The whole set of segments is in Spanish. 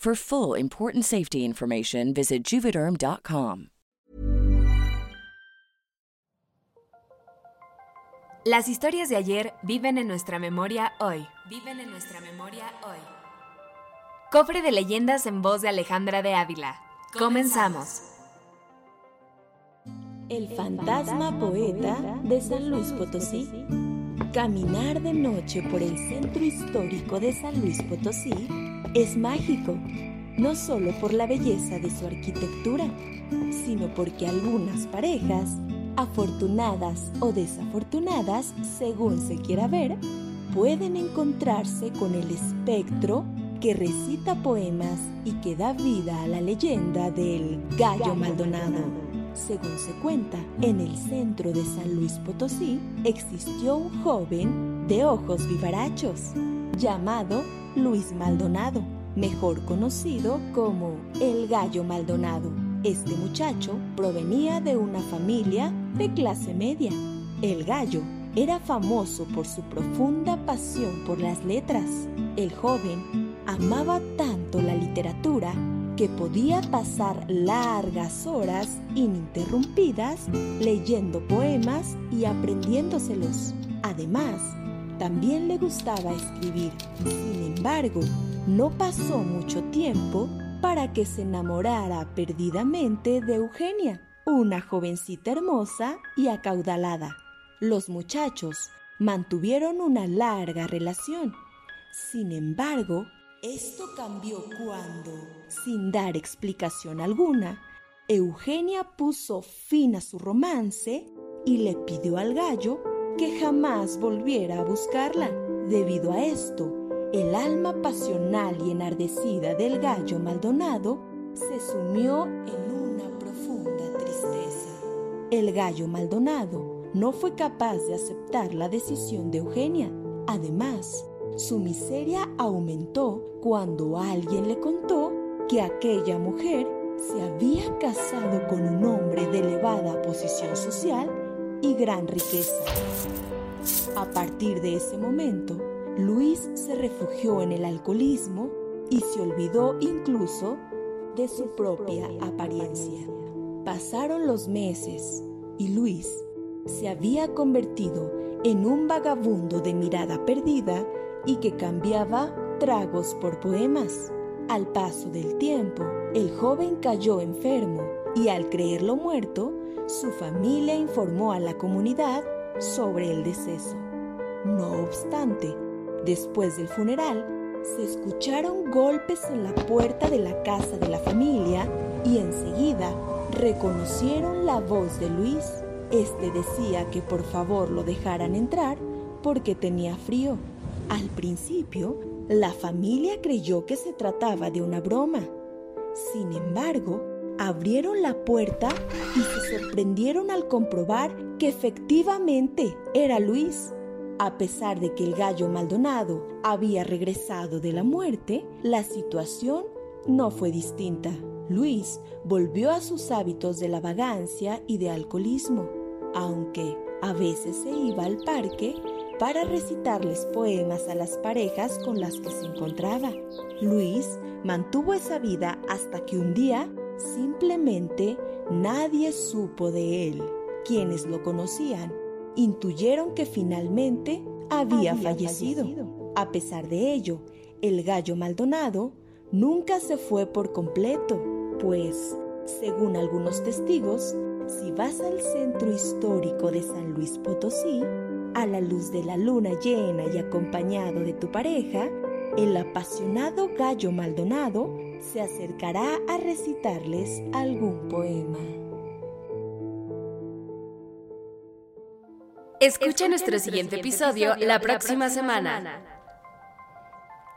For full important safety information, visit juvederm.com. Las historias de ayer viven en nuestra memoria hoy. Viven en nuestra memoria hoy. Cofre de leyendas en voz de Alejandra de Ávila. Comenzamos. El fantasma poeta de San Luis Potosí. Caminar de noche por el centro histórico de San Luis Potosí es mágico, no solo por la belleza de su arquitectura, sino porque algunas parejas, afortunadas o desafortunadas, según se quiera ver, pueden encontrarse con el espectro que recita poemas y que da vida a la leyenda del Gallo Maldonado. Según se cuenta, en el centro de San Luis Potosí existió un joven de ojos vivarachos llamado Luis Maldonado, mejor conocido como el Gallo Maldonado. Este muchacho provenía de una familia de clase media. El gallo era famoso por su profunda pasión por las letras. El joven amaba tanto la literatura que podía pasar largas horas ininterrumpidas leyendo poemas y aprendiéndoselos. Además, también le gustaba escribir. Sin embargo, no pasó mucho tiempo para que se enamorara perdidamente de Eugenia, una jovencita hermosa y acaudalada. Los muchachos mantuvieron una larga relación. Sin embargo, esto cambió cuando, sin dar explicación alguna, Eugenia puso fin a su romance y le pidió al gallo que jamás volviera a buscarla. Debido a esto, el alma pasional y enardecida del gallo Maldonado se sumió en una profunda tristeza. El gallo Maldonado no fue capaz de aceptar la decisión de Eugenia. Además, su miseria aumentó cuando alguien le contó que aquella mujer se había casado con un hombre de elevada posición social y gran riqueza. A partir de ese momento, Luis se refugió en el alcoholismo y se olvidó incluso de su propia apariencia. Pasaron los meses y Luis se había convertido en un vagabundo de mirada perdida y que cambiaba tragos por poemas. Al paso del tiempo, el joven cayó enfermo y al creerlo muerto, su familia informó a la comunidad sobre el deceso. No obstante, después del funeral, se escucharon golpes en la puerta de la casa de la familia y enseguida reconocieron la voz de Luis. Este decía que por favor lo dejaran entrar porque tenía frío. Al principio, la familia creyó que se trataba de una broma. Sin embargo, abrieron la puerta y se sorprendieron al comprobar que efectivamente era Luis. A pesar de que el gallo Maldonado había regresado de la muerte, la situación no fue distinta. Luis volvió a sus hábitos de la vagancia y de alcoholismo, aunque a veces se iba al parque para recitarles poemas a las parejas con las que se encontraba. Luis mantuvo esa vida hasta que un día simplemente nadie supo de él. Quienes lo conocían intuyeron que finalmente había, fallecido. A pesar de ello, el gallo Maldonado nunca se fue por completo, pues, según algunos testigos, si vas al centro histórico de San Luis Potosí, a la luz de la luna llena y acompañado de tu pareja, el apasionado gallo Maldonado se acercará a recitarles algún poema. Escucha nuestro siguiente episodio la próxima semana.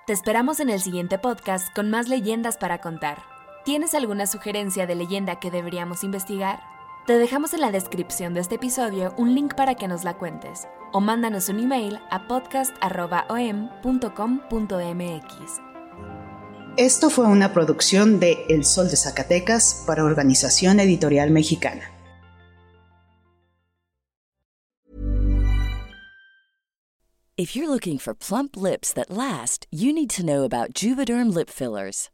Te esperamos en el siguiente podcast con más leyendas para contar. ¿Tienes alguna sugerencia de leyenda que deberíamos investigar? Te dejamos en la descripción de este episodio un link para que nos la cuentes o mándanos un email a podcast.om.com.mx. Esto fue una producción de El Sol de Zacatecas para Organización Editorial Mexicana. If you're looking for plump lips that last, you need to know about Juvederm lip fillers.